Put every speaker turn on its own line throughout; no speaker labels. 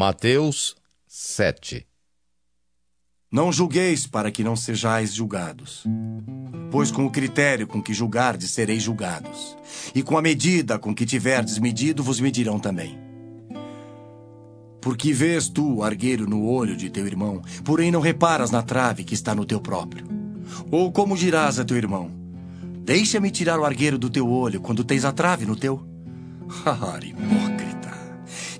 Mateus 7
Não julgueis para que não sejais julgados. Pois com o critério com que julgardes sereis julgados, e com a medida com que tiverdes medido vos medirão também. Porque vês tu o argueiro no olho de teu irmão, porém não reparas na trave que está no teu próprio? Ou como dirás a teu irmão: Deixa-me tirar o argueiro do teu olho quando tens a trave no teu? Hipócrita!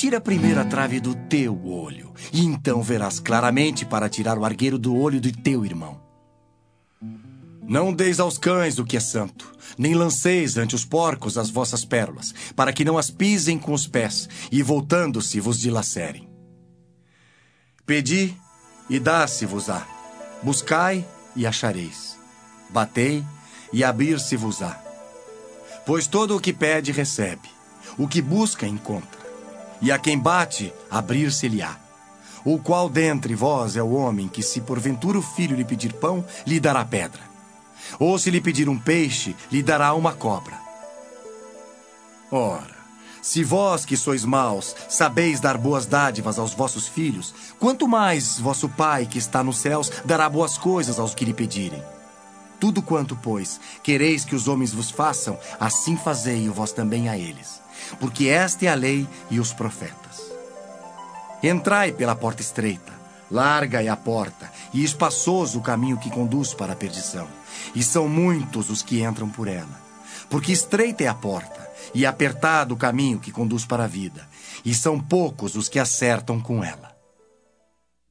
Tira primeiro a trave do teu olho, e então verás claramente para tirar o argueiro do olho do teu irmão. Não deis aos cães o que é santo, nem lanceis ante os porcos as vossas pérolas, para que não as pisem com os pés, e voltando-se vos dilacerem. Pedi, e dá-se-vos-á. Buscai, e achareis. Batei, e abrir-se-vos-á. Pois todo o que pede, recebe. O que busca, encontra. E a quem bate, abrir-se-lhe-á. O qual dentre vós é o homem que, se porventura o filho lhe pedir pão, lhe dará pedra? Ou se lhe pedir um peixe, lhe dará uma cobra? Ora, se vós que sois maus sabeis dar boas dádivas aos vossos filhos, quanto mais vosso Pai que está nos céus dará boas coisas aos que lhe pedirem. Tudo quanto, pois, quereis que os homens vos façam, assim fazei-o vós também a eles. Porque esta é a lei e os profetas. Entrai pela porta estreita, larga é a porta, e espaçoso o caminho que conduz para a perdição. E são muitos os que entram por ela. Porque estreita é a porta, e apertado o caminho que conduz para a vida, e são poucos os que acertam com ela.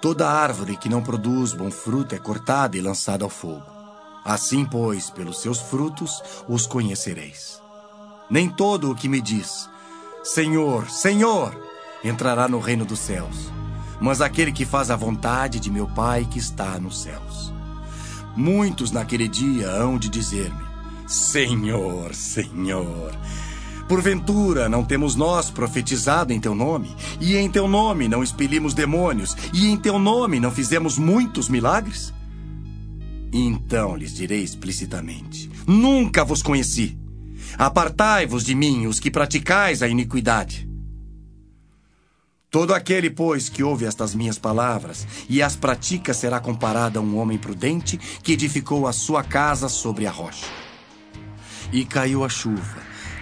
Toda árvore que não produz bom fruto é cortada e lançada ao fogo. Assim, pois, pelos seus frutos os conhecereis. Nem todo o que me diz, Senhor, Senhor, entrará no reino dos céus, mas aquele que faz a vontade de meu Pai que está nos céus. Muitos naquele dia hão de dizer-me: Senhor, Senhor. Porventura, não temos nós profetizado em teu nome, e em teu nome não expelimos demônios, e em teu nome não fizemos muitos milagres? Então lhes direi explicitamente: Nunca vos conheci. Apartai-vos de mim, os que praticais a iniquidade. Todo aquele, pois, que ouve estas minhas palavras e as pratica será comparado a um homem prudente que edificou a sua casa sobre a rocha. E caiu a chuva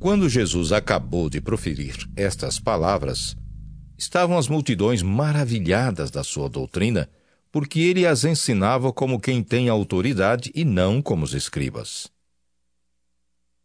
Quando Jesus acabou de proferir estas palavras, estavam as multidões maravilhadas da sua doutrina, porque ele as ensinava como quem tem autoridade e não como os escribas.